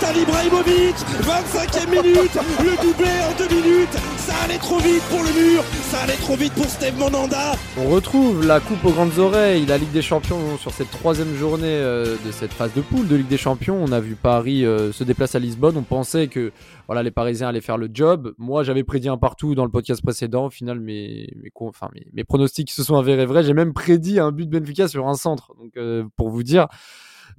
Zlatan Ibrahimovic 25e minute Le doublé en deux minutes Ça allait trop vite pour le mur Ça allait trop vite pour Steve Monanda On retrouve la coupe aux grandes oreilles, la Ligue des Champions sur cette troisième journée euh, de cette phase de poule de Ligue des Champions. On a vu Paris euh, se déplacer à Lisbonne. On pensait que voilà les Parisiens allaient faire le job. Moi, j'avais prédit un partout dans le podcast précédent. Au final, mes, mes, enfin, mes pronostics se sont avérés vrais. J'ai même prédit un but de Benfica sur un centre. Donc, euh, pour vous dire.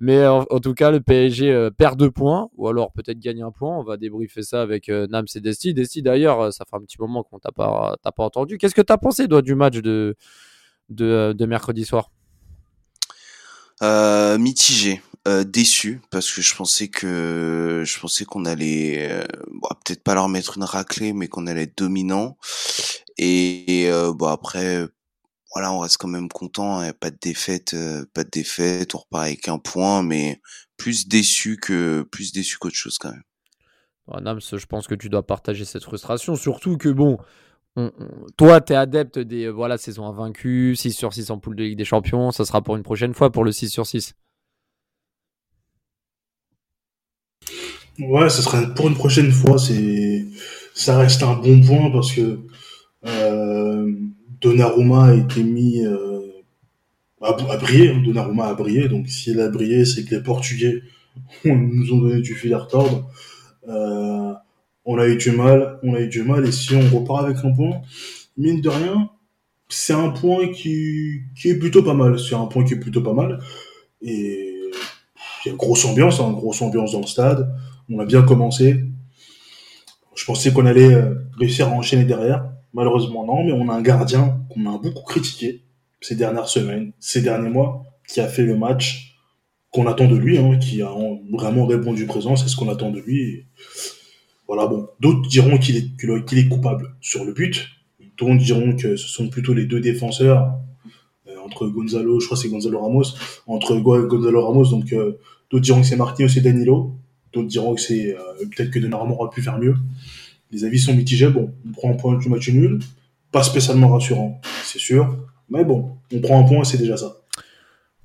Mais en, tout cas, le PSG euh, perd deux points, ou alors peut-être gagne un point. On va débriefer ça avec euh, Nams et Desti. Desti, d'ailleurs, euh, ça fait un petit moment qu'on t'a pas, t'as pas entendu. Qu'est-ce que t'as pensé, toi, du match de, de, de mercredi soir? Mitigé, déçu parce que je pensais que je pensais qu'on allait bon, peut-être pas leur mettre une raclée, mais qu'on allait être dominant. Et, et, bon après, voilà, on reste quand même content. hein, pas de défaite, euh, pas de défaite. On repart avec un point, mais plus déçu que plus déçu qu'autre chose quand même. Nams, je pense que tu dois partager cette frustration. Surtout que, bon, on- on- toi, tu es adepte des euh, voilà, saisons invaincues, 6 sur 6 en poule de Ligue des Champions. Ça sera pour une prochaine fois pour le 6 sur 6. Ouais, ce sera pour une prochaine fois. C'est, ça reste un bon point parce que euh, Donnarumma a été mis euh, à, à briller. hein. Donnarumma a brillé. Donc, s'il a brillé, c'est que les Portugais nous ont donné du fil à retordre. Euh, on a eu du mal, on a eu du mal. Et si on repart avec un point, mine de rien, c'est un point qui, est plutôt pas mal. C'est un point qui est plutôt pas mal. Et il y a une grosse ambiance, hein, une grosse ambiance dans le stade. On a bien commencé. Je pensais qu'on allait euh, réussir à enchaîner derrière. Malheureusement, non, mais on a un gardien qu'on a beaucoup critiqué ces dernières semaines, ces derniers mois, qui a fait le match qu'on attend de lui, hein, qui a en- vraiment répondu présent, c'est ce qu'on attend de lui. Voilà, bon. D'autres diront qu'il est, qu'il est coupable sur le but. D'autres diront que ce sont plutôt les deux défenseurs, euh, entre Gonzalo, je crois que c'est Gonzalo Ramos, entre Go- Gonzalo Ramos, donc euh, d'autres diront que c'est Marquinhos et Danilo. D'autres diront que c'est euh, peut-être que Donnarumma aurait pu faire mieux. Les avis sont mitigés. Bon, on prend un point du match nul. Pas spécialement rassurant, c'est sûr. Mais bon, on prend un point et c'est déjà ça.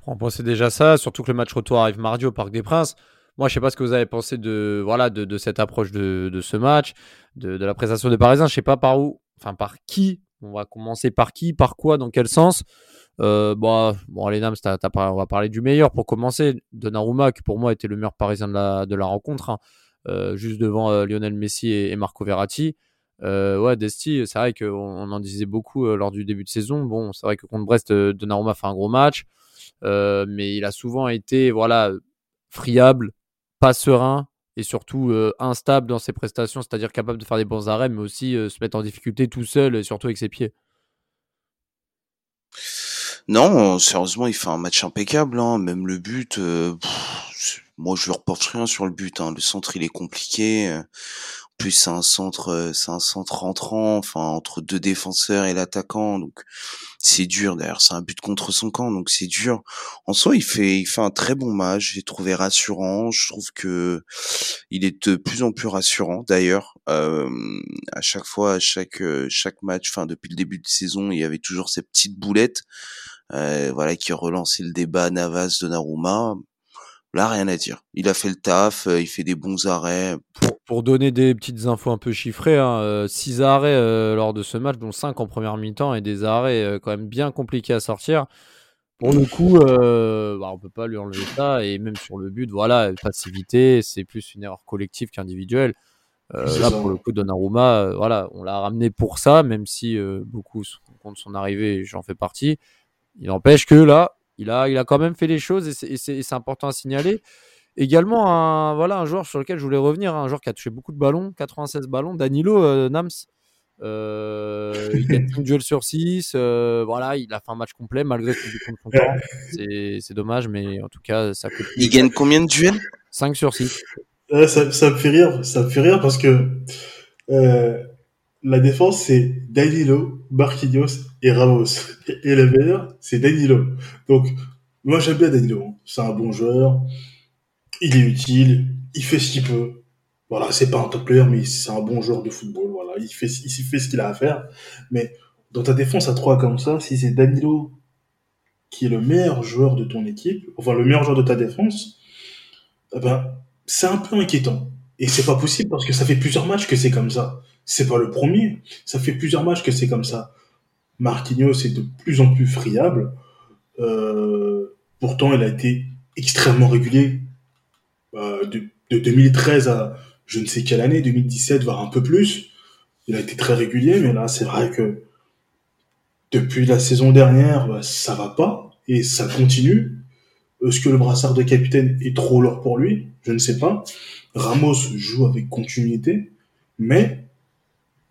Bon, c'est déjà ça, surtout que le match retour arrive mardi au Parc des Princes. Moi, je sais pas ce que vous avez pensé de, voilà, de, cette approche de, ce match, de, la prestation des Parisiens. Je sais pas par où, enfin par qui. On va commencer par qui, par quoi, dans quel sens. Euh, bon, bon, allez, Nams, on va parler du meilleur pour commencer. Donnarumma, qui pour moi était le meilleur Parisien de la, de la rencontre, hein. Euh, juste devant euh, Lionel Messi et, Marco Verratti. Euh, ouais, Desti, c'est vrai qu'on on en disait beaucoup lors du début de saison. Bon, c'est vrai que contre Brest, Donnarumma fait un gros match. Mais il a souvent été voilà friable, pas serein et surtout instable dans ses prestations, c'est-à-dire capable de faire des bons arrêts, mais aussi se mettre en difficulté tout seul et surtout avec ses pieds. Non, sérieusement, il fait un match impeccable. Hein. Même le but, moi je lui reporte rien sur le but. Hein. Le centre, il est compliqué. euh. En plus, c'est un centre, euh, c'est un centre rentrant, enfin entre deux défenseurs et l'attaquant, donc c'est dur. D'ailleurs, c'est un but contre son camp, donc c'est dur. En soi, il fait, il fait un très bon match. J'ai trouvé rassurant. Je trouve que il est de plus en plus rassurant. D'ailleurs, euh, à chaque fois, à chaque euh, chaque match, enfin depuis le début de saison, il y avait toujours ces petites boulettes euh, voilà, qui relançait le débat Navas Donnarumma. Là, rien à dire. Il a fait le taf, euh, il fait des bons arrêts. Pour, pour donner des petites infos un peu chiffrées, 6 arrêts euh, lors de ce match, dont 5 en première mi-temps et des arrêts euh, quand même bien compliqués à sortir. Pour le coup, euh, bah, on peut pas lui enlever ça. Et même sur le but, voilà, passivité, c'est plus une erreur collective qu'individuelle. Euh, là, ça. pour le coup, Donnarumma, euh, voilà, on l'a ramené pour ça, même si euh, beaucoup sont contre son arrivée, j'en fais partie. Il n'empêche que là, il a, il a quand même fait les choses et c'est- important à signaler. Également, un, voilà, un joueur sur lequel je voulais revenir, un joueur qui a touché beaucoup de ballons, 96 ballons, Danilo euh, Nams. Euh, il gagne 5 duels sur 6. voilà, il a fait un match complet malgré contre son camp. C'est c'est dommage, mais en tout cas, ça coûte Il gagne combien de duels? 5 sur 6. Ouais, ça, ça me fait rire, ça me fait rire parce que euh, la défense, c'est Danilo, Marquinhos et Ramos. Et le meilleur, c'est Danilo. Donc, moi, j'aime bien Danilo. Hein. C'est un bon joueur. Il est utile. Il fait ce qu'il peut. Voilà, c'est pas un top player, mais c'est un bon joueur de football. Voilà, il fait, il fait ce qu'il a à faire. Mais dans ta défense à 3 comme ça, si c'est Danilo qui est le meilleur joueur de ton équipe, enfin le meilleur joueur de ta défense, eh ben, c'est un peu inquiétant. Et c'est pas possible parce que ça fait plusieurs matchs que c'est comme ça. C'est pas le premier. Ça fait plusieurs matchs que c'est comme ça. Marquinhos est de plus en plus friable. Euh, pourtant, il a été extrêmement régulier euh, de, 2013 à je ne sais quelle année, 2017, voire un peu plus. Il a été très régulier, mais là, c'est vrai que depuis la saison dernière, bah, ça va pas et ça continue. Est-ce que le brassard de capitaine est trop lourd pour lui? Je ne sais pas. Ramos joue avec continuité, mais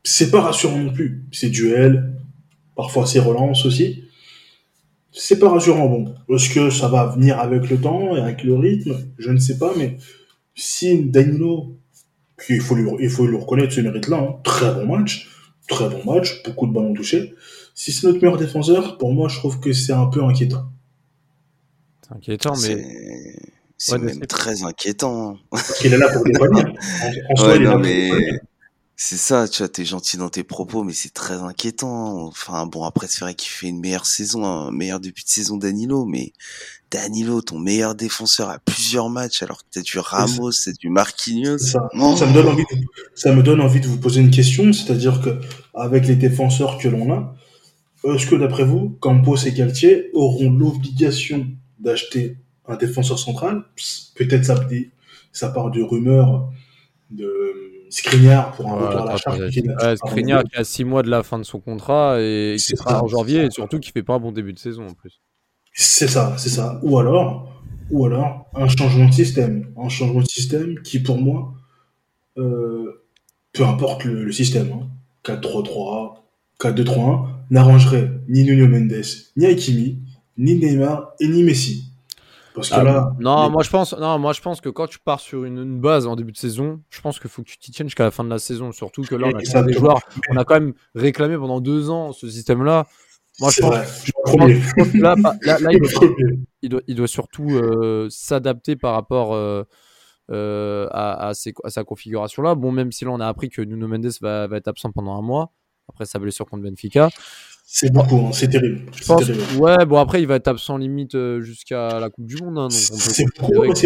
c'est pas rassurant non plus. C'est duel, parfois c'est relance aussi. C'est pas rassurant. Bon, est-ce que ça va venir avec le temps et avec le rythme? Je ne sais pas, mais si Danilo, il faut lui, il faut le reconnaître, ce mérite-là, hein. très bon match, très bon match, beaucoup de ballons touchés. Si c'est notre meilleur défenseur, pour moi, je trouve que c'est un peu inquiétant. C'est inquiétant, mais. C'est même très inquiétant. Hein. Parce qu'il est là pour dépanner. En, soi, il est là mais... C'est ça, tu vois, t'es gentil dans tes propos, mais c'est très inquiétant. Enfin, bon, après, c'est vrai qu'il fait une meilleure saison, un meilleur début de saison Danilo, mais Danilo, ton meilleur défenseur à plusieurs matchs, alors que t'as du Ramos, c'est du Marquinhos. Ça. ça. me donne envie de, ça me donne envie de vous poser une question, c'est-à-dire que, avec les défenseurs que l'on a, est-ce que d'après vous, Campos et Galtier auront l'obligation d'acheter un défenseur central? Peut-être ça, ça part de rumeurs de Skriniar pour un retour à la charge. Skriniar qui a 6 mois de la fin de son contrat et qui sera en janvier et surtout qui fait pas un bon début de saison en plus. C'est ça, c'est ça. Ou alors, ou alors un changement de système, un changement de système qui pour moi, euh, peu importe le, système, 4-3-3, hein. 4-2-3-1, n'arrangerait ni Nuno Mendes, ni Hakimi, ni Neymar et ni Messi. Parce que ah, là, non, moi je pense, non, moi je pense que quand tu pars sur une, base en début de saison, je pense qu'il faut que tu t'y tiennes jusqu'à la fin de la saison. Surtout que là, on a des joueurs, on a quand même réclamé pendant deux ans ce système-là. Moi, je pense, que là, il, doit, il, doit, surtout euh, s'adapter par rapport euh, euh, à, à, sa configuration là. Bon, même si là, on a appris que Nuno Mendes va, va être absent pendant un mois après sa blessure contre Benfica. C'est beaucoup, hein, c'est terrible. ouais, bon après il va être absent limite euh, jusqu'à la Coupe du Monde. Hein, c'est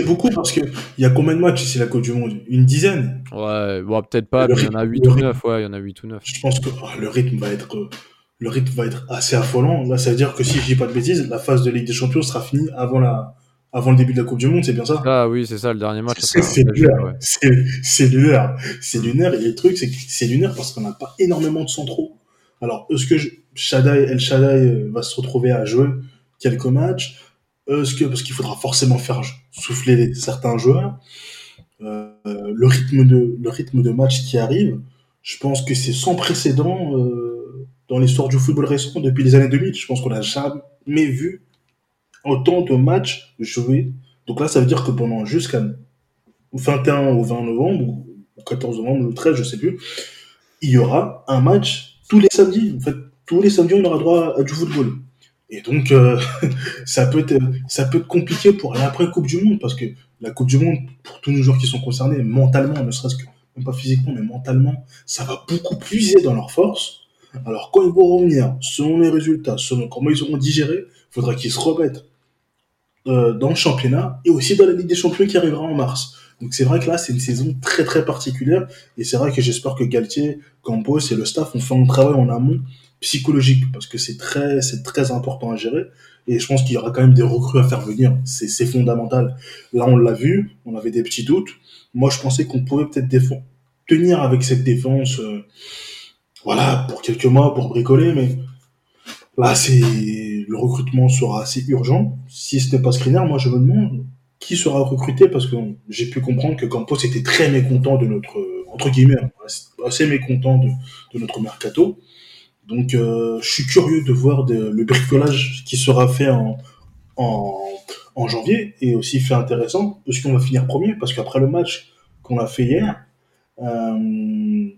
beaucoup, parce qu'il y a combien de matchs ici la Coupe du Monde? Une dizaine? Ouais, bon peut-être pas, mais il y en a 8 ou 9, ouais, il y en a 8 ou 9. Je pense que ah, le rythme va être le rythme va être assez affolant. Là, ça veut dire que si je dis pas de bêtises, la phase de Ligue des Champions sera finie avant la avant le début de la Coupe du Monde, c'est bien ça? Ah oui, c'est ça, le dernier match. C'est lunaire. C'est lunaire. C'est lunaire. Et le truc, c'est que c'est lunaire parce qu'on n'a pas énormément de centraux. Alors, est-ce que El Shaddai euh, va se retrouver à jouer quelques matchs? Est-ce que parce qu'il faudra forcément faire souffler certains joueurs euh, le rythme de le match qui arrive, je pense que c'est sans précédent euh, dans l'histoire du football récent depuis les années 2000. Je pense qu'on n'a jamais vu autant de matchs joués. Donc là, ça veut dire que pendant jusqu'à 21 ou 20 novembre, ou 14 novembre, ou 13, je sais plus, il y aura un match tous les samedis. En fait, tous les samedis, on aura droit à du football. Et donc, euh, ça, peut être, compliqué pour aller après Coupe du Monde, parce que la Coupe du Monde, pour tous nos joueurs qui sont concernés, mentalement, ne serait-ce que, même pas physiquement, mais mentalement, ça va beaucoup puiser dans leur force. Alors, quand ils vont revenir, selon les résultats, selon comment ils auront digéré, il faudra qu'ils se remettent euh, dans le championnat et aussi dans la Ligue des Champions qui arrivera en mars. Donc c'est vrai que là, c'est une saison très très particulière et c'est vrai que j'espère que Galtier, Campos et le staff ont fait un travail en amont psychologique parce que c'est très c'est très important à gérer et je pense qu'il y aura quand même des recrues à faire venir. C'est fondamental. Là, on l'a vu, on avait des petits doutes. Moi, je pensais qu'on pouvait peut-être tenir avec cette défense, euh, voilà, pour quelques mois, pour bricoler, mais là, c'est le recrutement sera assez urgent. Si ce n'est pas Skriniar, moi, je me demande qui sera recruté parce que j'ai pu comprendre que Campos était très mécontent de notre entre guillemets assez mécontent de, de notre mercato. Donc euh, je suis curieux de voir le bricolage qui sera fait en, en, en, janvier et aussi fait intéressant parce qu'on va finir premier parce qu'après le match qu'on a fait hier, euh,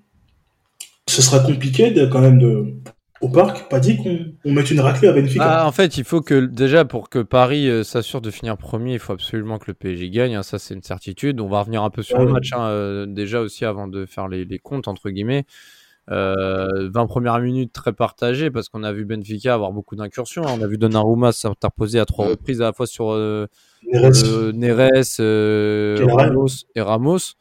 ce sera compliqué quand même de, au parc, pas dit qu'on mette une raclée à Benfica. Ah, en fait, il faut que déjà pour que Paris euh, s'assure de finir premier, il faut absolument que le PSG gagne. Hein, ça, c'est une certitude. On va revenir un peu sur le match hein, euh, déjà aussi avant de faire les, les comptes entre guillemets. 20 euh, premières minutes très partagées parce qu'on a vu Benfica avoir beaucoup d'incursions. Hein. On a vu Donnarumma s'interposer à trois reprises à la fois sur Neres, Ramos et Ramos.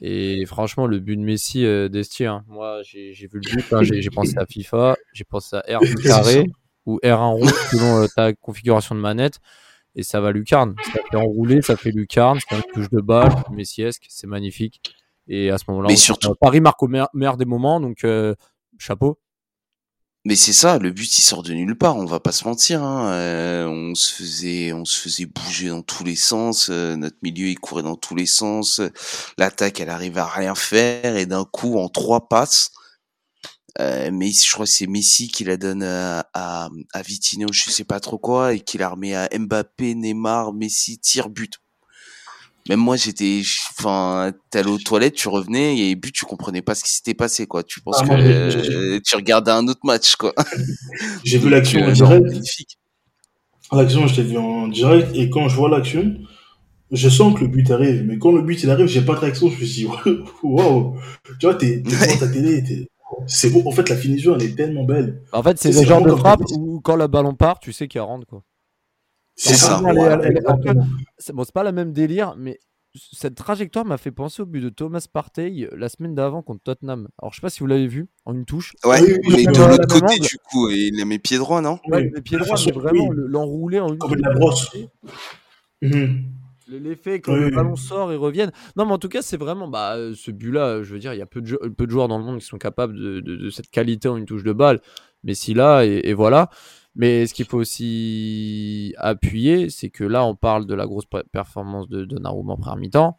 Et franchement, le but de Messi euh, d'Estier, hein. moi j'ai vu le but, hein, j'ai pensé à FIFA, j'ai pensé à R carré ou R1 rond selon euh, ta configuration de manette, et ça va lucarne. Ça fait enrouler, ça fait lucarne, c'est une touche de balle, messiesque, c'est magnifique. Et à ce moment-là, Paris marque au meilleur, des moments, donc euh, chapeau. Mais c'est ça, le but il sort de nulle part, on va pas se mentir. Hein. Euh, on se faisait, on se faisait bouger dans tous les sens. Euh, notre milieu il courait dans tous les sens. L'attaque elle arrive à rien faire et d'un coup en trois passes, euh, mais je crois que c'est Messi qui la donne à, à, à Vitinho, je sais pas trop quoi, et qui la remet à Mbappé, Neymar, Messi, tire but même moi j'étais enfin t'allais aux toilettes tu revenais et but tu comprenais pas ce qui s'était passé quoi. Tu penses ah, que euh, tu regardais un autre match quoi. J'ai vu l'action en direct. magnifique. L'action je l'ai vu en direct et quand je vois l'action je sens que le but arrive mais quand le but il arrive j'ai pas de réaction je me suis dit waouh. Tu vois t'es devant ta télé c'est beau. En fait la finition elle est tellement belle. En fait c'est le genre de frappe où quand le ballon part tu sais qu'il rentre quoi c'est ça. bon, c'est pas la même délire, mais cette trajectoire m'a fait penser au but de Thomas Partey la semaine d'avant contre Tottenham. Alors je sais pas si vous l'avez vu en une touche. Ouais, mais de l'autre côté du coup, il a mis pied droit, non? Ouais, il met pied droit, mais vraiment l'enrouler en une Comme la brosse. Mhm. L'effet quand le ballon sort et revienne. Non, mais en tout cas, c'est vraiment bah, ce but-là. Je veux dire, il y a peu de, peu de joueurs dans le monde qui sont capables de, de, cette qualité en une touche de balle. Mais si là, et voilà. Mais ce qu'il faut aussi appuyer, c'est que là, on parle de la grosse performance de Donnarumma en première mi-temps.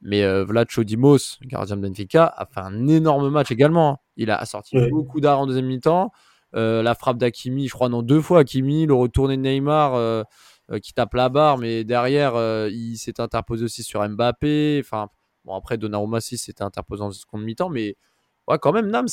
Mais euh, Vlad Chodimos, gardien de Benfica, a fait un énorme match également. Hein. Il a sorti beaucoup d'arts en deuxième mi-temps. Euh, la frappe d'Akimi, je crois, non, deux fois Akimi, le retourné de Neymar euh, qui tape la barre, mais derrière, il s'est interposé aussi sur Mbappé. Enfin, bon, après, Donnarumma aussi s'était interposé en seconde mi-temps, mais ouais, quand même, Nams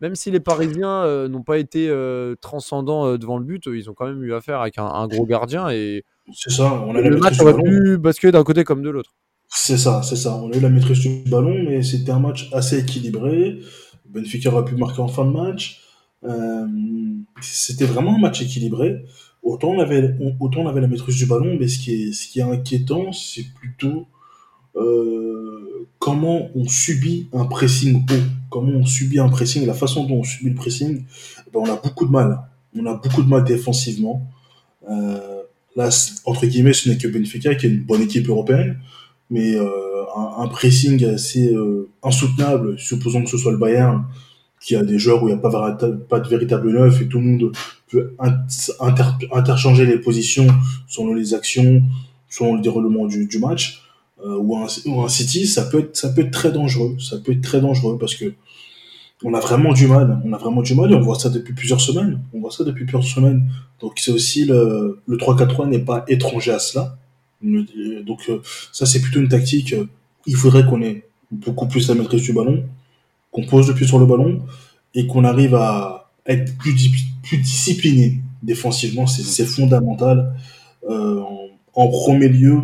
même si les Parisiens euh, n'ont pas été euh, transcendants euh, devant le but, ils ont quand même eu affaire avec un, gros gardien et c'est ça. On a le match aurait pu basculer d'un côté comme de l'autre. C'est ça, c'est ça. On a eu la maîtrise du ballon, mais c'était un match assez équilibré. Benfica aurait pu marquer en fin de match. c'était vraiment un match équilibré. Autant on avait, autant on avait la maîtrise du ballon, mais ce qui est, ce qui est inquiétant, c'est plutôt comment on subit un pressing haut, comment on subit un pressing, la façon dont on subit le pressing, eh ben on a beaucoup de mal. On a beaucoup de mal défensivement. Euh, là, entre guillemets, ce n'est que Benfica qui est une bonne équipe européenne, mais euh, un, pressing assez euh, insoutenable, supposons que ce soit le Bayern, qui a des joueurs où il n'y a pas, de véritable neuf et tout le monde peut interchanger les positions selon les actions, selon le déroulement du match. Euh, ou, un, ou un City, ça peut être ça peut être très dangereux. Ça peut être très dangereux parce que on a vraiment du mal. On a vraiment du mal et on voit ça depuis plusieurs semaines. On voit ça depuis plusieurs semaines. Donc c'est aussi le, le 3-4-3 n'est pas étranger à cela. Donc euh, ça c'est plutôt une tactique. Il faudrait qu'on ait beaucoup plus la maîtrise du ballon, qu'on pose le pied sur le ballon et qu'on arrive à être plus, plus discipliné défensivement. C'est fondamental. Euh, en, en, premier lieu,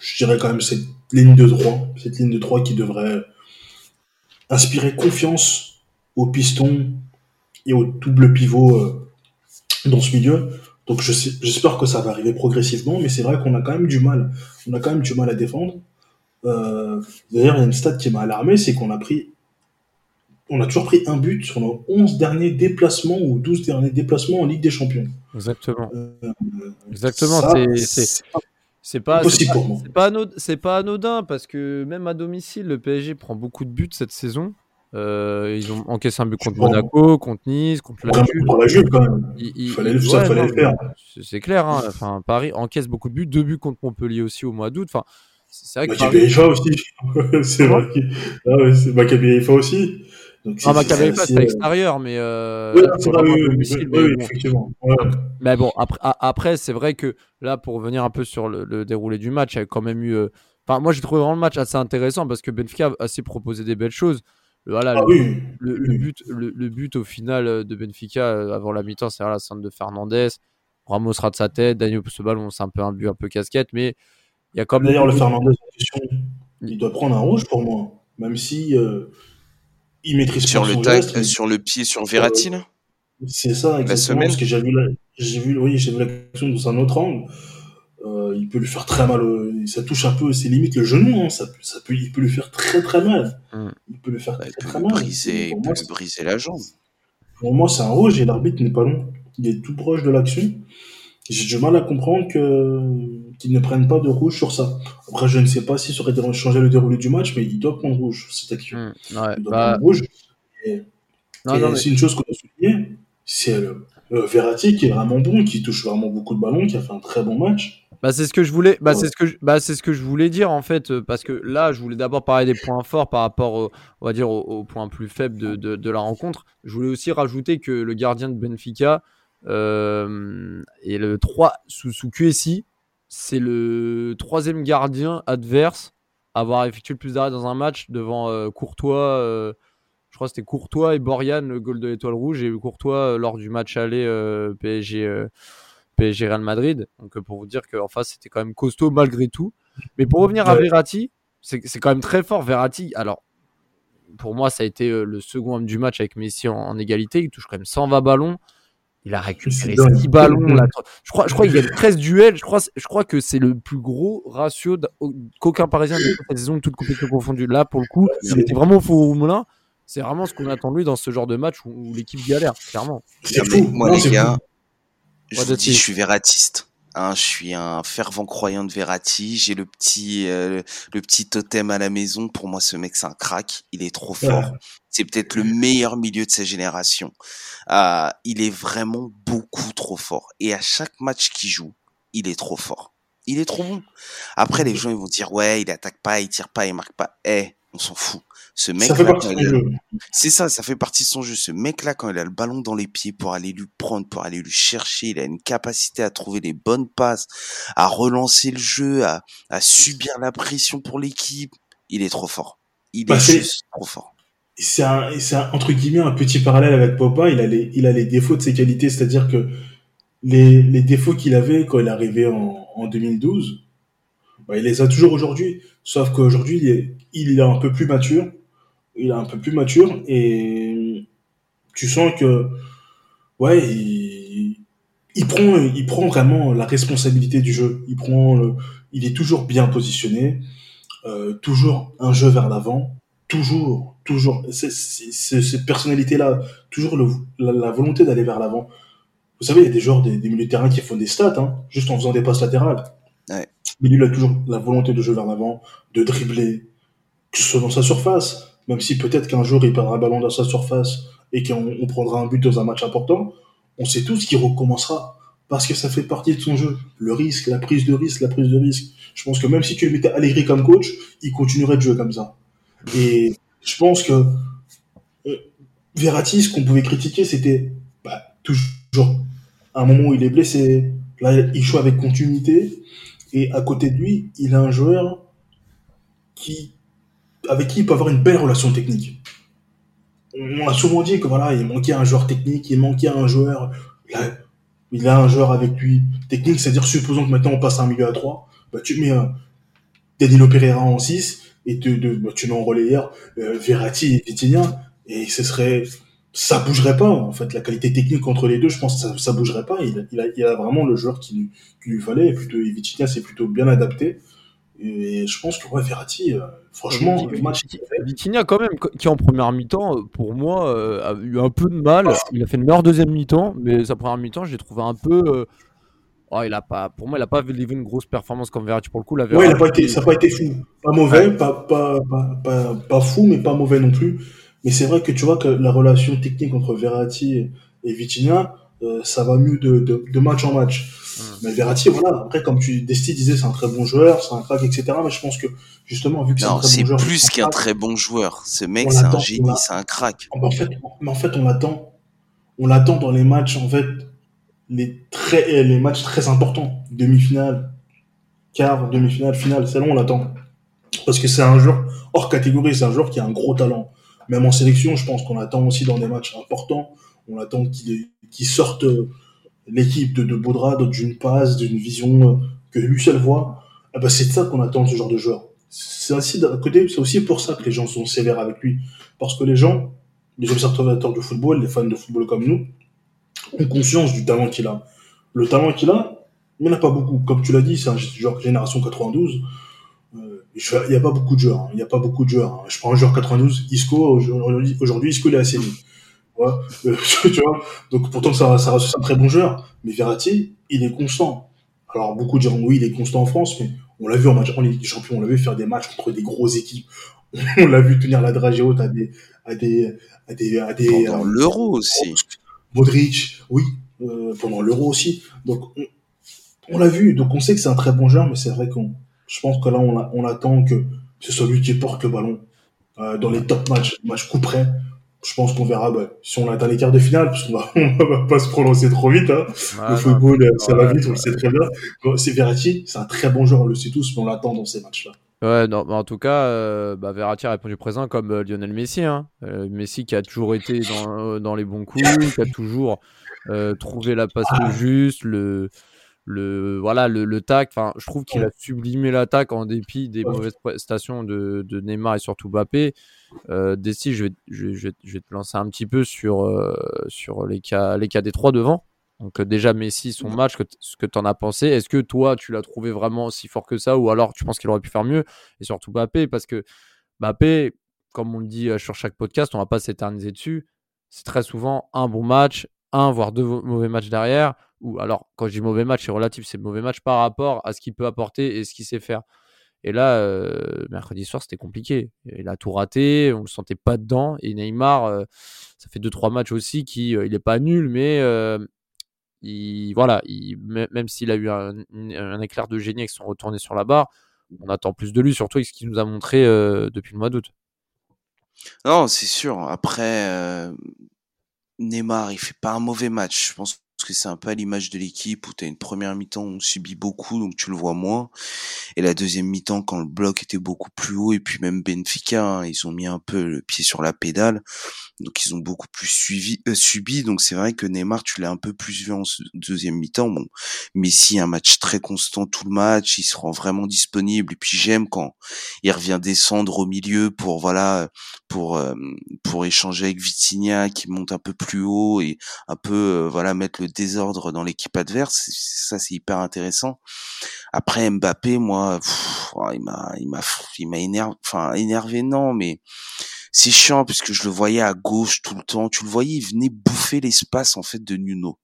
je dirais quand même cette ligne de droit, cette ligne de droit qui devrait inspirer confiance au piston et au double pivot euh, dans ce milieu. Donc j'espère que ça va arriver progressivement, mais c'est vrai qu'on a quand même du mal. On a quand même du mal à défendre. Euh, d'ailleurs, il y a une stat qui m'a alarmé, c'est qu'on a pris, on a toujours pris un but sur nos 11 derniers déplacements ou 12 derniers déplacements en Ligue des Champions. Exactement. Euh, Exactement. C'est c'est pas, c'est pas, anodin, parce que même à domicile, le PSG prend beaucoup de buts cette saison. Euh, ils ont encaissé un but contre Monaco, contre Nice, contre la Juve. quand même. Il, fallait, le faire. C'est clair. Hein. Enfin, Paris encaisse beaucoup de buts, deux buts contre Montpellier aussi au mois d'août. Enfin, c'est vrai que Paris... aussi. c'est vrai. Ah ouais, c'est Maccabi aussi. Donc, ah, Maccabi c'est à l'extérieur, mais. Euh, Mais bon, après, après c'est vrai que là, pour revenir un peu sur le, déroulé du match, il y a quand même eu. Euh, enfin, moi, j'ai trouvé vraiment le match assez intéressant parce que Benfica a assez proposé des belles choses. voilà, Ah le, oui. le- le but, le, but au final euh, de Benfica euh, avant la mi-temps, c'est la centre de Fernandez. Ramos rate sa tête, Daniel pousse le ballon, c'est un peu un but un peu casquette, mais il y a quand même. D'ailleurs, le Fernandez il doit prendre un rouge pour moi. Même si euh, il maîtrise Sur pas le tac, geste, mais sur le pied, sur Verratti, là C'est ça, exactement. semaine. Parce que j'ai vu, la- j'ai vu, oui, j'ai vu l'action dans un autre angle. Euh, il peut lui faire très mal. Ça touche un peu ses limites, le genou. Hein, ça, ça peut, il peut lui faire très très mal. Mm. Il peut lui faire Bah, très Il peut très lui mal. briser, il peut moi, briser la jambe. Pour moi, c'est un rouge et l'arbitre n'est pas long. Il est tout proche de l'action. J'ai du mal à comprendre que qu'ils ne prennent pas de rouge sur ça. Après, je ne sais pas si ça aurait changé le déroulé du match, mais il doit prendre rouge sur cette action. Hmm, ouais, Il doit bah, prendre rouge. Et, et mais- c'est une chose qu'on a souligné, c'est le, le Verratti qui est vraiment bon, qui touche vraiment beaucoup de ballons, qui a fait un très bon match. Bah, c'est ce que je voulais. Bah, Ouais. c'est ce que je... bah, c'est ce que je voulais dire en fait, euh, parce que là, je voulais d'abord parler des points forts par rapport, au, on va dire, aux, points plus faibles de, de, de la rencontre. Je voulais aussi rajouter que le gardien de Benfica euh, est le 3 sous, sous QSI, c'est le troisième gardien adverse à avoir effectué le plus d'arrêts dans un match devant euh, Courtois. euh, je crois que c'était Courtois et Borian, le goal de l'étoile rouge, et Courtois lors du match aller PSG. PSG Real Madrid. Donc pour vous dire qu'en face c'était quand même costaud malgré tout. Mais pour revenir à. Verratti, c'est quand même très fort Verratti. Alors pour moi ça a été le second homme du match avec Messi en, en égalité. Il touche quand même 120 ballons. Il a récupéré C'est dingue. 6 ballons. là. Je crois, je crois qu'il gagne 13 duels. Je crois, je crois que c'est le plus gros ratio au- qu'aucun Parisien n'a fait cette saison, toutes compétitions confondues. Là, pour le coup, il était vraiment au faux moulin. C'est vraiment ce qu'on attend de lui dans ce genre de match où, où l'équipe galère, clairement. C'est fou. moi, Non, les gars, fou. je vous dis, je suis verratiste. Hein, je suis un fervent croyant de Verratti. J'ai le petit, euh, le petit totem à la maison. Pour moi, ce mec, c'est un crack. Il est trop fort. Ouais. C'est peut-être le meilleur milieu de sa génération. Euh, il est vraiment beaucoup trop fort. Et à chaque match qu'il joue, il est trop fort. Il est trop bon. Après, les gens, ils vont dire, ouais, il attaque pas, il tire pas, il marque pas. Eh, on s'en fout. Ce mec Ça fait partie du jeu. c'est ça, ça fait partie de son jeu. Ce mec-là, quand il a le ballon dans les pieds pour aller lui prendre, pour aller lui chercher, il a une capacité à trouver les bonnes passes, à relancer le jeu, à, à subir la pression pour l'équipe. Il est trop fort. Il Bah, est c'est- juste trop fort. c'est un, c'est un- entre guillemets un petit parallèle avec Pogba. Il a les, il a les défauts de ses qualités, c'est-à-dire que les, les défauts qu'il avait quand il est arrivé en, en 2012, bah, il les a toujours aujourd'hui. Sauf qu'aujourd'hui, il est, il est un peu plus mature. Il est un peu plus mature et tu sens que, ouais, il, il prend, il prend vraiment la responsabilité du jeu. Il prend, le, il est toujours bien positionné, euh, toujours un jeu vers l'avant toujours, toujours, c'est- c'est- c'est- cette personnalité-là, toujours le- la, la volonté d'aller vers l'avant. Vous savez, il y a des joueurs, des, des milieux de terrain qui font des stats, hein, juste en faisant des passes latérales. Ouais. Mais lui, il a toujours la volonté de jouer vers l'avant, de dribbler, que ce soit dans sa surface, même si peut-être qu'un jour il perdra un ballon dans sa surface et qu'on on prendra un but dans un match important, on sait tous qu'il recommencera. Parce que ça fait partie de son jeu. Le risque, la prise de risque, la prise de risque. Je pense que même si tu le mettais comme coach, il continuerait de jouer comme ça. Et je pense que euh, Verratti, ce qu'on pouvait critiquer, c'était bah, toujours un moment où il est blessé. Là, il joue avec continuité. Et à côté de lui, il a un joueur qui, avec qui il peut avoir une belle relation technique. On a souvent dit que voilà, il manquait un joueur technique, il manquait un joueur. Il a un joueur avec lui technique, c'est-à-dire supposons que maintenant on passe à un milieu à 3, bah, tu mets un Danilo Pereira en 6 et tu mets en relayeur euh, Verratti et Vitinha et ce serait ça bougerait pas en fait la qualité technique entre les deux je pense que ça, ça bougerait pas il, a- a, a vraiment le joueur qui, lui- fallait et plutôt Vitinha c'est plutôt bien adapté et je pense que ouais, Verratti euh, franchement le match quand même, qui en première mi-temps, euh, pour moi, euh, a eu un peu de mal. Il a fait une meilleure deuxième mi-temps, mais sa première mi-temps, j'ai trouvé un peu. euh, oh, il a pas, pour moi, il a pas livré une grosse performance comme Verratti pour le coup. La ouais il a Verratti- pas été, ça n'a pas été fou pas mauvais pas, pas, pas, pas, pas fou mais pas mauvais non plus mais c'est vrai que tu vois que la relation technique entre Verratti et, et Vitinha euh, ça va mieux de, de, de match en match Mais Verratti, voilà, après, comme tu Desti disait, c'est un très bon joueur, c'est un crack, etc. Mais je pense que, justement, vu que c'est un très c'est bon joueur. plus c'est un qu'un très bon joueur. Ce mec, c'est un l'attend, génie, c'est un crack. mais en fait, mais en fait, on l'attend. On l'attend dans les matchs, en fait, les, très, eh, les matchs très importants. Demi-finale, quart, demi-finale, finale. C'est là on l'attend. Parce que c'est un joueur hors catégorie, c'est un joueur qui a un gros talent. même en sélection, je pense qu'on attend aussi dans des matchs importants, on attend qu'il qu sorte euh, l'équipe de, de Baudra d'une passe, d'une vision euh, que lui seul voit. Ah bah c'est de ça qu'on attend ce genre de joueur. C'est aussi aussi pour ça que les gens sont sévères avec lui, parce que les gens, les observateurs de football, les fans de football comme nous, ont conscience du talent qu'il a. Le talent qu'il a, il n'y en a pas beaucoup. Comme tu l'as dit, c'est un joueur génération 92. Euh, il n'y a pas beaucoup de joueurs. Hein. Il n'y a pas beaucoup de joueurs. Hein. Je prends un joueur 92, Isco. Aujourd'hui, Isco, il est assez Ouais, tu vois Donc pourtant, ça, ça reste un très bon joueur. Mais Verratti, il est constant. Alors beaucoup diront oui, il est constant en France, mais on l'a vu en match en Ligue des Champions, on l'a vu faire des matchs contre des grosses équipes. on l'a vu tenir la dragée haute à des à des à des à des pendant l'Euro aussi. Modric, oui, euh, pendant l'Euro aussi. Donc on, on l'a vu, donc on sait que c'est un très bon joueur, mais c'est vrai qu'on, je pense que là on, on attend que ce soit lui qui porte le ballon euh, dans les top matchs, matchs coup près je pense qu'on verra bah, si on atteint les quarts de finale, parce qu'on va, on va pas se prononcer trop vite. Hein. le football, euh, ça va vite, on le sait très bien. C'est Verratti, c'est un très bon joueur, on le sait tous, mais on l'attend dans ces matchs-là. Ouais, non, en tout cas, euh, bah, Verratti a répondu présent comme euh, Lionel Messi. Hein. Euh, Messi qui a toujours été dans, dans les bons coups, qui a toujours trouvé la passe ah. juste, le, le voilà le, le tac. Enfin, je trouve qu'il a sublimé l'attaque en dépit des mauvaises prestations de, de Neymar et surtout Mbappé. Euh, Desi, je vais, je, je, je vais te lancer un petit peu sur euh, sur les cas les cas des trois devant. Donc euh, déjà Messi, son match, que ce que tu en as pensé, est-ce que toi tu l'as trouvé vraiment aussi fort que ça? Ou alors tu penses qu'il aurait pu faire mieux? Et surtout Mbappé, parce que Mbappé, comme on le dit sur chaque podcast, on va pas s'éterniser dessus. C'est très souvent un bon match, un voire deux mauvais matchs derrière ou alors quand je dis mauvais match, c'est relatif, c'est mauvais match par rapport à ce qu'il peut apporter et ce qu'il sait faire. Et là, euh, mercredi soir, c'était compliqué. Il a tout raté, on le sentait pas dedans. Et Neymar, euh, ça fait deux trois matchs aussi qui, euh, il est pas nul, mais il, voilà, il, même s'il a eu un, un, éclair de génie avec son retourné sur la barre, on attend plus de lui, surtout avec ce qu'il nous a montré depuis le mois d'août. Non, c'est sûr. Après, Neymar, il fait pas un mauvais match. Je pense parce que c'est un peu à l'image de l'équipe où tu as une première mi-temps où on subit beaucoup, donc tu le vois moins. Et la deuxième mi-temps, quand le bloc était beaucoup plus haut, et puis même Benfica, hein, ils ont mis un peu le pied sur la pédale. Donc ils ont beaucoup plus suivi, euh, subi. Donc c'est vrai que Neymar, tu l'as un peu plus vu en deuxième mi-temps. Bon, Messi, un match très constant tout le match, il se rend vraiment disponible. Et puis j'aime quand il revient descendre au milieu pour voilà, pour euh, pour échanger avec Vitinha qui monte un peu plus haut et un peu euh, voilà mettre le désordre dans l'équipe adverse. Ça c'est hyper intéressant. Après Mbappé, moi, oh, il m'a il m'a il m'a énervé, enfin énervé non, mais c'est chiant parce que je le voyais à gauche tout le temps. Tu le voyais, il venait bouffer l'espace en fait de Nuno.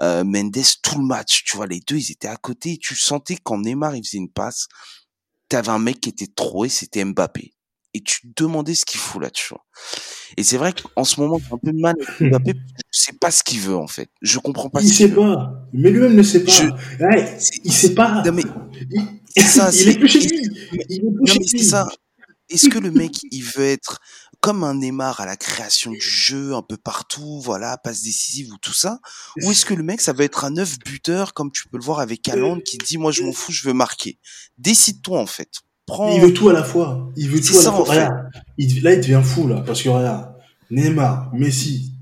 Euh, Mendes tout le match, tu vois, les deux ils étaient à côté. Tu sentais quand Neymar il faisait une passe, t'avais un mec qui était trop et c'était Mbappé. Et tu te demandais ce qu'il fout là, tu vois. Et c'est vrai qu'en ce moment, c'est un peu mal avec Mbappé, je sais pas ce qu'il veut en fait. Je comprends pas. Il sait pas. Mais lui-même ne sait pas. Je... Ouais, il sait pas. Non mais il... ça, il est plus chez lui. Il est plus chez lui. ça. Est-ce que le mec, il veut être comme un Neymar à la création du jeu, un peu partout, voilà, passe décisive ou tout ça? Ou est-ce que le mec, ça va être un neuf buteur, comme tu peux le voir avec Haaland, qui dit, moi, je m'en fous, je veux marquer? Décide-toi, en fait. Prends... Il veut tout à la fois. Il veut tout à la fois. Regarde, il, là, il devient fou, là, parce que regarde, Neymar, Messi,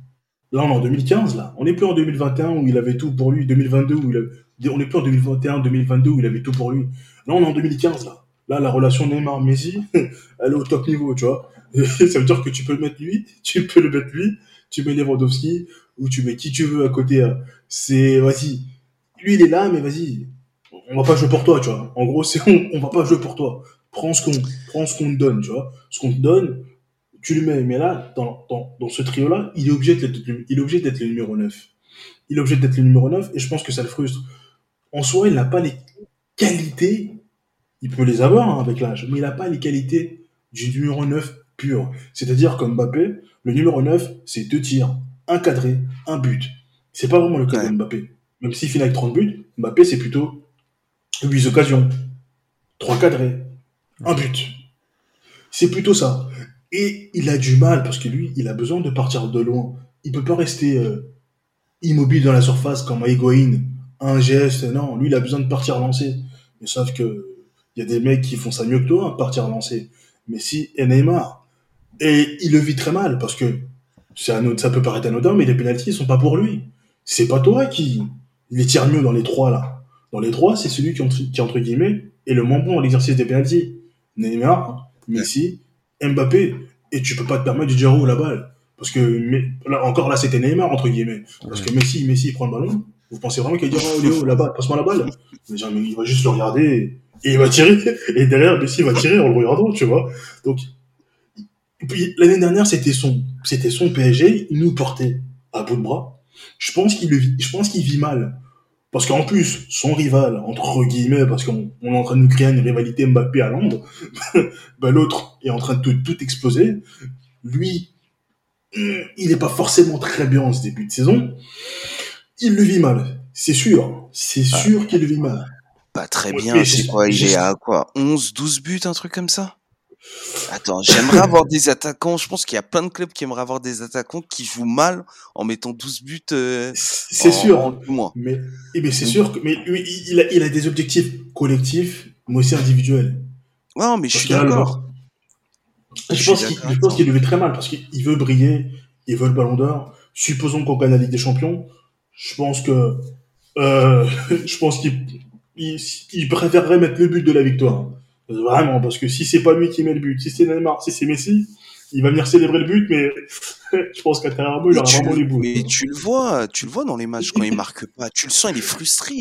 là, on est en 2015, là. On n'est plus en 2021 où il avait tout pour lui, 2022 où il avait... on n'est plus en 2021, 2022 où il avait tout pour lui. Là, on est en 2015, là. Là, la relation Neymar-Messi, elle est au top niveau, tu vois. ça veut dire que tu peux le mettre lui, tu peux le mettre lui, tu mets Lewandowski, ou tu mets qui tu veux à côté. Hein. C'est, vas-y. Lui, il est là, mais vas-y. On va pas jouer pour toi, tu vois. En gros, c'est, on, on va pas jouer pour toi. Prends ce qu'on, prends ce qu'on te donne, tu vois. Ce qu'on te donne, tu le mets. Mais là, dans, dans, dans ce trio-là, il est obligé d'être, il est obligé d'être le numéro 9. Il est obligé d'être le numéro 9, et je pense que ça le frustre. En soi, il n'a pas les qualités il peut les avoir hein, avec l'âge, mais il n'a pas les qualités du numéro 9 pur. C'est-à-dire comme Mbappé, le numéro 9, c'est deux tirs, un cadré, un but. C'est pas vraiment le cas de Mbappé. Même s'il finit avec 30 buts, Mbappé, c'est plutôt 8 occasions, 3 cadrés, un but. C'est plutôt ça. Et il a du mal, parce que lui, il a besoin de partir de loin. Il peut pas rester euh, immobile dans la surface comme Higuain, un geste. Non, lui, il a besoin de partir lancer. Mais sauf que il y a des mecs qui font ça mieux que toi, partir lancer. Mais si et Neymar, Et il le vit très mal parce que ça peut paraître anodin, mais les pénalties ne sont pas pour lui. C'est pas toi qui les tire mieux dans les trois là. Dans les trois, c'est celui qui, qui entre guillemets est le moins bon à l'exercice des pénalties. Neymar, Messi, Mbappé, et tu peux pas te permettre de dire oh la balle. Parce que là, encore là, c'était Neymar entre guillemets. Parce que Messi, Messi il prend le ballon. Vous pensez vraiment qu'il va dire oh Léo, la balle, passe-moi la balle. Mais genre, il va juste le regarder et il va tirer. Et derrière, Messi va tirer en le regardant, tu vois. Donc l'année dernière, c'était son, c'était son PSG. Il nous portait à bout de bras. Je pense qu'il je pense qu'il vit mal. Parce qu'en plus, son rival, entre guillemets, parce qu'on est en train de nous créer une rivalité Mbappé à Londres, ben l'autre est en train de tout, exploser. Lui, il n'est pas forcément très bien en ce début de saison. Il le vit mal, c'est sûr. C'est ah. sûr qu'il le vit mal. Pas très bien, c'est quoi Il est à quoi 11, 12 buts, un truc comme ça? Attends, j'aimerais avoir des attaquants. Je pense qu'il y a plein de clubs qui aimeraient avoir des attaquants qui jouent mal en mettant 12 buts. Euh, c'est sûr. mais, eh ben, c'est sûr que, mais il a, il a des objectifs collectifs, mais aussi individuels. Non, mais je suis d'accord. Je, pense qu'il, je pense qu'il le fait très mal parce qu'il veut briller, il veut le ballon d'or. Supposons qu'on gagne la Ligue des Champions. Je pense que, euh, je pense qu'il, il préférerait mettre le but de la victoire. Vraiment, parce que si c'est pas lui qui met le but, si c'est Neymar, si c'est Messi, il va venir célébrer le but, mais je pense qu'intérieurement, il aura vraiment les boules. Mais tu le vois, tu le vois dans les matchs quand il marque pas. Tu le sens, il est frustré,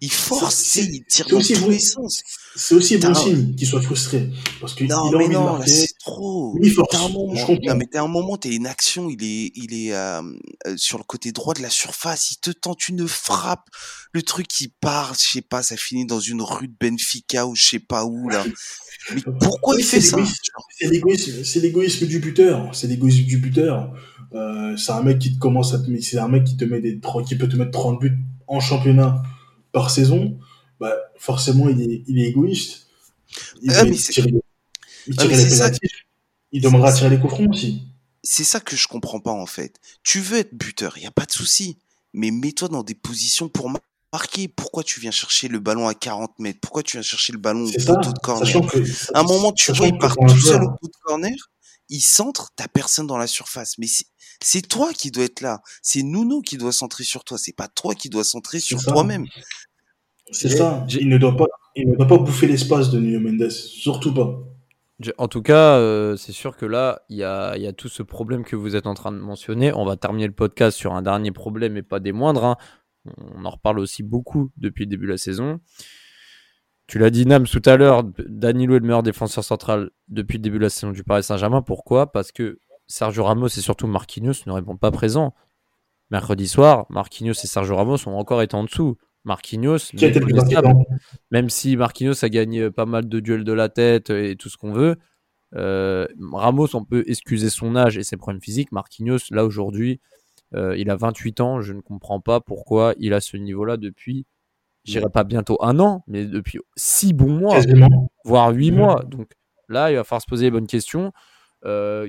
il, force, il tire dans tous les sens. C'est aussi bon signe qu'il soit frustré. Parce qu'il a envie non, de marquer. c'est trop. Il force. Un moment, non, mais t'as un moment, t'as une action, il est, il est euh, euh, sur le côté droit de la surface, il te tente une frappe, le truc qui part, je sais pas, ça finit dans une rue de Benfica ou je sais pas où là. Mais pourquoi il fait ça C'est l'égoïsme, c'est l'égoïsme du buteur. C'est l'égoïsme du buteur. Euh, c'est un mec qui te commence à te, c'est un mec qui te met des, qui peut te mettre 30 buts en championnat par saison. Bah, forcément, il est, il est égoïste. Il, ah, tirer, il ah, les pénalties. Il demandera tirer les coups francs aussi. C'est ça que je comprends pas, en fait. Tu veux être buteur, il y a pas de souci. Mais mets-toi dans des positions pour marquer. Pourquoi tu viens chercher le ballon à 40 mètres? Pourquoi tu viens chercher le ballon au poteau de corner? À un moment, tu vois, il part tout seul au bout de corner, il centre, t'as personne dans la surface. Mais c'est toi qui dois être là. C'est Nuno qui doit centrer sur toi. C'est pas toi qui dois centrer sur toi-même. C'est ça. Il ne doit pas, il ne doit pas bouffer l'espace de Nuno Mendes. Surtout pas. En tout cas, euh, c'est sûr que là, il y a, y a, tout ce problème que vous êtes en train de mentionner. On va terminer le podcast sur un dernier problème et pas des moindres. Hein. On en reparle aussi beaucoup depuis le début de la saison. Tu l'as dit, Nams, tout à l'heure, Danilo est le meilleur défenseur central depuis le début de la saison du Paris Saint-Germain. Pourquoi? Parce que Sergio Ramos et surtout Marquinhos ne répondent pas présents. Mercredi soir, Marquinhos et Sergio Ramos ont encore été en dessous. Marquinhos, même si Marquinhos a gagné pas mal de duels de la tête et tout ce qu'on veut, euh, Ramos, on peut excuser son âge et ses problèmes physiques. Marquinhos, là aujourd'hui, euh, il a 28 ans. Je ne comprends pas pourquoi il a ce niveau-là depuis, j'irai pas bientôt un an, mais depuis six bons mois, voire huit mois. Donc là, il va falloir se poser les bonnes questions. Euh,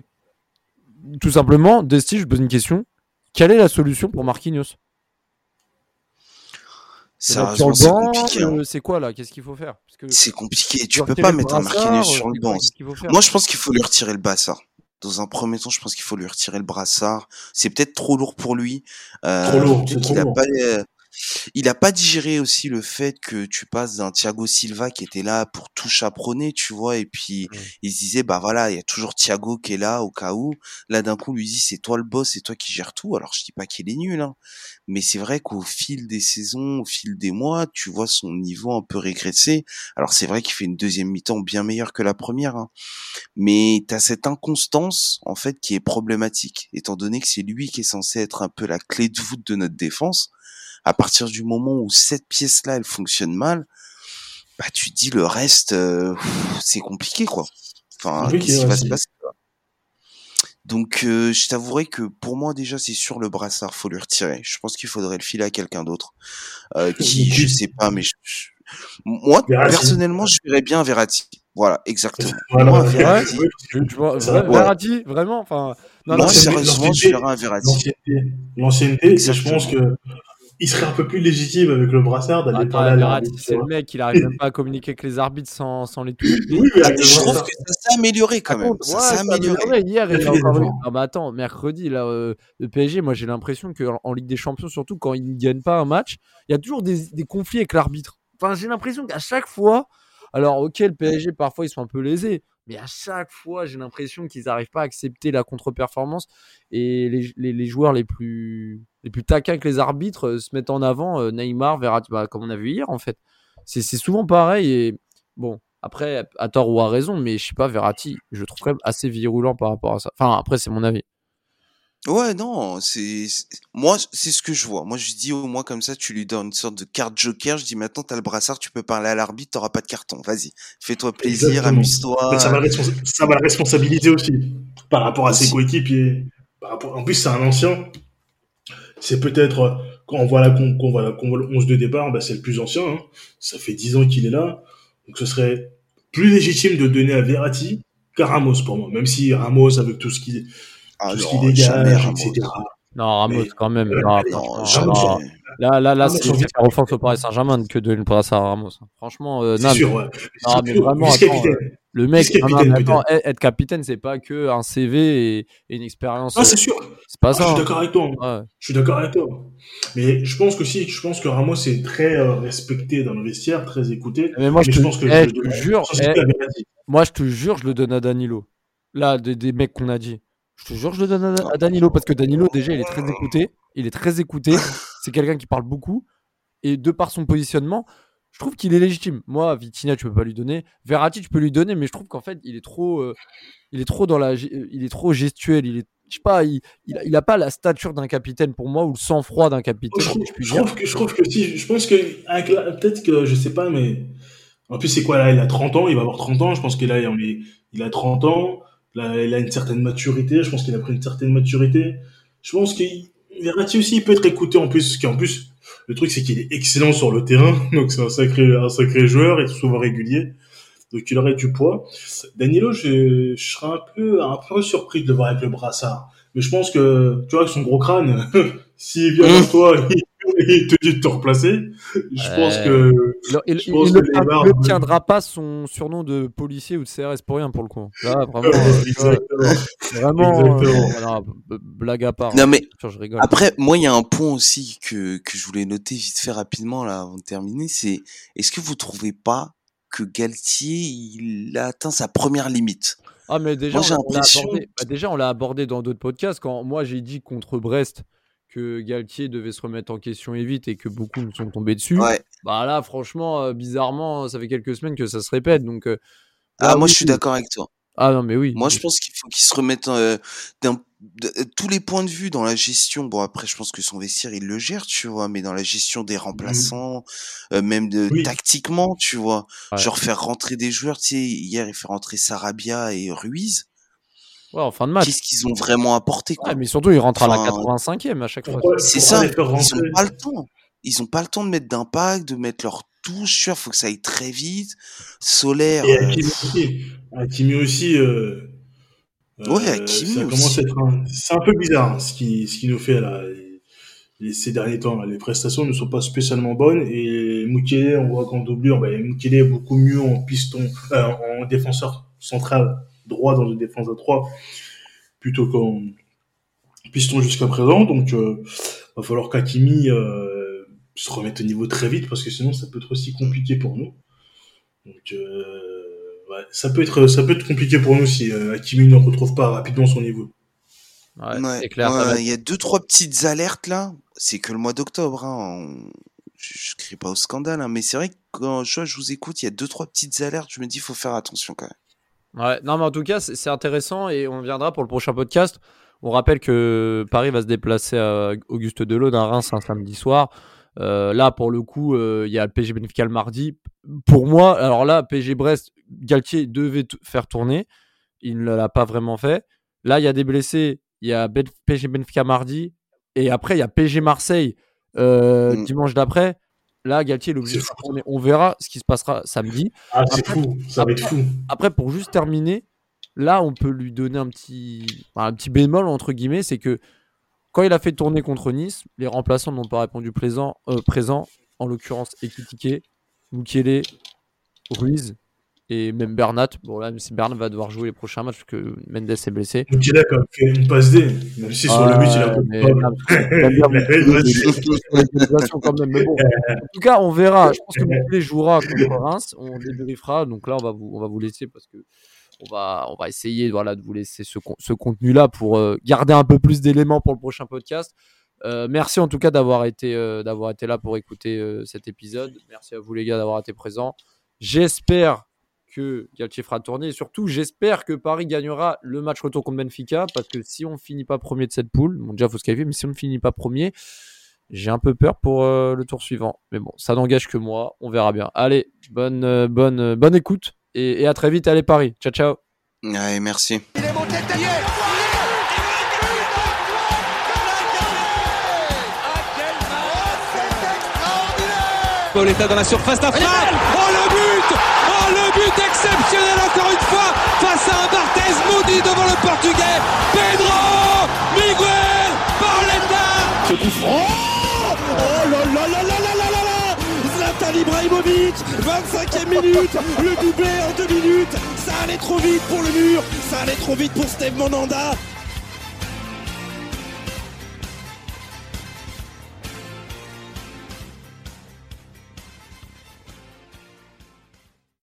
tout simplement, Desti, je pose une question. Quelle est la solution pour Marquinhos? C'est compliqué. Hein. C'est quoi là? Qu'est-ce qu'il faut faire? C'est compliqué. Tu peux pas mettre un Marquinhos sur le banc. Moi, je pense qu'il faut lui retirer le Bassard dans un premier temps, je pense qu'il faut lui retirer le brassard. C'est peut-être trop lourd pour lui. Euh, trop lourd. Trop lourd. Pas, euh, il a pas digéré aussi le fait que tu passes d'un Thiago Silva qui était là pour tout chaperonner, tu vois, et puis mmh. il se disait bah voilà, il y a toujours Thiago qui est là au cas où. Là d'un coup, lui dit c'est toi le boss, c'est toi qui gères tout. Alors je dis pas qu'il est nul, hein, mais c'est vrai qu'au fil des saisons, au fil des mois, tu vois son niveau un peu régresser. Alors c'est vrai qu'il fait une deuxième mi-temps bien meilleure que la première, hein, mais t'as cette inconstance en fait qui est problématique, étant donné que c'est lui qui est censé être un peu la clé de voûte de notre défense à partir du moment où cette pièce-là, elle fonctionne mal, bah tu dis le reste, euh, c'est compliqué quoi. Enfin, qu'est-ce qui va se passer Donc, euh, je t'avouerai que pour moi déjà, c'est sur le brassard, faut lui retirer. Je pense qu'il faudrait le filer à quelqu'un d'autre, euh, qui, je sais pas, mais moi personnellement, je verrais bien Verratti. Voilà, exactement. Moi, Verratti, Verratti, vraiment, enfin, non, non, sérieusement, je verrais un Verratti. L'ancienneté, je pense que il serait un peu plus légitime avec le brassard d'aller parler à c'est le mec, il arrive même pas à communiquer avec les arbitres sans, sans les toucher. Oui, mais avec le Je trouve brassard. que ça s'est amélioré quand même. Ça s'est amélioré. amélioré. Hier, Il a encore. Ah bah attends, mercredi, là, euh, le PSG, moi j'ai l'impression qu'en en Ligue des Champions, surtout quand ils ne gagnent pas un match, il y a toujours des, des conflits avec l'arbitre. Enfin, j'ai l'impression qu'à chaque fois, alors ok, le PSG, parfois ils sont un peu lésés, mais à chaque fois, j'ai l'impression qu'ils n'arrivent pas à accepter la contre-performance et les, les- les joueurs les plus, les plus taquins que les arbitres euh, se mettent en avant. euh, Neymar, Verratti, bah, comme on a vu hier en fait. C'est c'est souvent pareil et bon. Après, à tort ou à raison, mais je sais pas, Verratti, je le trouve quand même assez virulent par rapport à ça. Enfin, après, c'est mon avis. Ouais, non, c'est moi c'est ce que je vois. Moi je dis au moins comme ça, tu lui donnes une sorte de carte joker. Je dis maintenant t'as le brassard, tu peux parler à l'arbitre, t'auras pas de carton. Vas-y, fais-toi plaisir, amuse-toi. Ça va, le responsa- ça va le responsabiliser aussi par rapport à ses coéquipiers. Par rapport... En plus, c'est un ancien. C'est peut-être, euh, quand on voit, la, qu'on qu'on voit, voit le 11 de départ, bah, c'est le plus ancien. hein. Ça fait 10 ans qu'il est là. Donc ce serait plus légitime de donner à Verratti qu'à Ramos pour moi. Même si Ramos, avec tout ce qu'il Ah tout ce non, qu'il dégage, etc. Non, Ramos, Mais- quand même. Euh, Non. Là, là, là, c'est faire offense au Paris Saint-Germain que de donner le brassard à Ramos. Franchement, euh, non, C'est sûr, ouais. non, mais vraiment, attends. Le mec, non, non, être capitaine, c'est pas que un CV et, et une expérience. Ah, c'est sûr. c'est pas Ah, je ça. suis hein. d'accord avec toi. Ouais. Je suis d'accord avec toi. Mais je pense que si, je pense que Ramos est très euh, respecté dans le vestiaire, très écouté. Mais moi, je te, je pense que eh, je te jure, eh, moi, je te jure, je le donne à Danilo. Là, des, des mecs qu'on a dit. Je te jure, je le donne à, à Danilo parce que Danilo, déjà, il est très écouté. Il est très écouté. C'est quelqu'un qui parle beaucoup. Et de par son positionnement, je trouve qu'il est légitime. Moi, Vitinha, tu peux pas lui donner. Verratti, tu peux lui donner, mais je trouve qu'en fait, il est trop, euh, il est trop dans la, ge- il est trop gestuel. Il est, je sais pas, il, il, a, il a pas la stature d'un capitaine pour moi ou le sang-froid d'un capitaine. Je trouve, je je que, je trouve que si, je pense que, peut-être que, je sais pas, mais, en plus, c'est quoi, là, il a 30 ans, il va avoir 30 ans, je pense qu'il a, il a 30 ans, là, il a une certaine maturité, je pense qu'il a pris une certaine maturité. Je pense qu'il, Verratti aussi, il peut être écouté en plus, qui en plus, le truc, c'est qu'il est excellent sur le terrain, donc c'est un sacré, un sacré joueur, et souvent régulier. Donc il aurait du poids. Danilo, je, je serais un peu, un peu surpris de le voir avec le brassard. Mais je pense que, tu vois, avec son gros crâne, s'il vient vers toi, il, il te dit de te replacer. Je pense que, Je pense que ne ne tiendra pas son surnom de policier ou de CRS pour rien pour le coup. Là, vraiment, euh, exactement. vraiment euh, Exactement. blague à part. Non, mais Sûr, je rigole. Après, moi, il y a un point aussi que, que je voulais noter vite fait rapidement là avant de terminer, c'est est-ce que vous trouvez pas que Galtier il a atteint sa première limite? Ah, mais déjà, Moi, j'ai on, on l'a l'impression abordé, bah, déjà, on l'a abordé dans d'autres podcasts. Quand moi, j'ai dit contre Brest que Galtier devait se remettre en question et vite et que beaucoup nous sont tombés dessus. Ouais. Bah là, franchement, euh, bizarrement, ça fait quelques semaines que ça se répète. Donc, euh, Ah, moi, je suis d'accord avec toi. Ah non, mais oui. Moi, je pense qu'il faut qu'il se remette euh, d'un de- euh, tous les points de vue dans la gestion. Bon, après, je pense que son vestiaire, il le gère, tu vois, mais dans la gestion des remplaçants, euh, même de Oui. tactiquement, tu vois, Ouais. genre faire rentrer des joueurs. Tu sais, hier, il fait rentrer Sarabia et Ruiz. Ouais, en fin de match. Qu'est-ce qu'ils ont vraiment apporté, quoi Ouais, mais surtout, il rentre à la Enfin, 85e à chaque fois. C'est ça, ils rentrer ont pas le temps. Ils ont pas le temps de mettre d'impact, de mettre leur touche, vois, faut que ça aille très vite. Solaire, Et euh, Hakimi aussi. Hakimi aussi, euh, Ouais, euh, Hakimi ça aussi. commence à être un, c'est un peu bizarre, hein, ce qui, ce qui nous fait, là. Et ces derniers temps, là. les prestations ne sont pas spécialement bonnes et Mukele, on voit qu'en doublure, bah, Mukele est beaucoup mieux en piston, euh, en défenseur central droit dans une défense à 3 plutôt qu'en piston jusqu'à présent. Donc, euh, va falloir qu'Hakimi euh, se remette au niveau très vite parce que sinon ça peut être aussi compliqué pour nous. Donc, euh, ouais, ça peut être ça peut être compliqué pour nous si euh, Hakimi ne retrouve pas rapidement son niveau. Ouais, Ouais, c'est clair. il y a deux trois petites alertes là. C'est que le mois d'octobre. Hein. on- Je, je crie pas au scandale, hein, mais c'est vrai que quand je, je vous écoute, il y a deux trois petites alertes. Je me dis, faut faire attention quand même. Ouais, non, mais en tout cas, c'est intéressant et on viendra pour le prochain podcast. On rappelle que Paris va se déplacer à Auguste Delaude à Reims un samedi soir. Euh, là, pour le coup, euh, il y a le PSG Benfica le mardi. Pour moi, alors là, PSG Brest, Galtier devait faire tourner. Il ne l'a pas vraiment fait. Là, il y a des blessés. Il y a Ben- PSG Benfica mardi. Et après, il y a PSG Marseille euh, Mm. dimanche d'après. Là, Galtier est obligé de C'est faire tourner. On verra ce qui se passera samedi. Ah, c'est Après- fou, ça va être fou. Après, pour juste terminer, là, on peut lui donner un petit, enfin, un petit bémol, entre guillemets, c'est que quand il a fait tourner contre Nice, les remplaçants n'ont pas répondu présent, euh, présent en l'occurrence Ekitike, Mukele, Ruiz et même Bernat. Bon, là, si Bernat va devoir jouer les prochains matchs parce que Mendes est blessé. Mukele a quand même fait une passe D, même si sur le but, il a pas mais, quand même. Mais bon, en tout cas, on verra. Je pense que Mukele jouera contre Reims. On débriefera. Donc là, on va vous, on va vous laisser parce que on va, on va essayer voilà, de vous laisser ce, ce contenu-là pour euh, garder un peu plus d'éléments pour le prochain podcast. Euh, merci en tout cas d'avoir été, euh, d'avoir été là pour écouter cet épisode. Merci à vous les gars d'avoir été présents. J'espère que Galtier fera tourner et surtout j'espère que Paris gagnera le match retour contre Benfica parce que si on finit pas premier de cette poule, bon déjà faut se qualifier, mais si on ne finit pas premier, j'ai un peu peur pour le tour suivant. Mais bon, ça n'engage que moi, on verra bien. Allez, bonne, bonne, bonne écoute et, et à très vite. Allez Paris, ciao ciao. Ouais, merci. Il est monté dans la surface d'affaire. Oh le but Oh le but exceptionnel encore une fois face à un Barthez maudit devant le portugais. Pedro Miguel Pauletta Ce Oh là là là là là là là. Là Zlatan Ibrahimovic 25e minute. Le doublé en deux minutes. Ça allait trop vite pour le mur. Ça allait trop vite pour Steve Monanda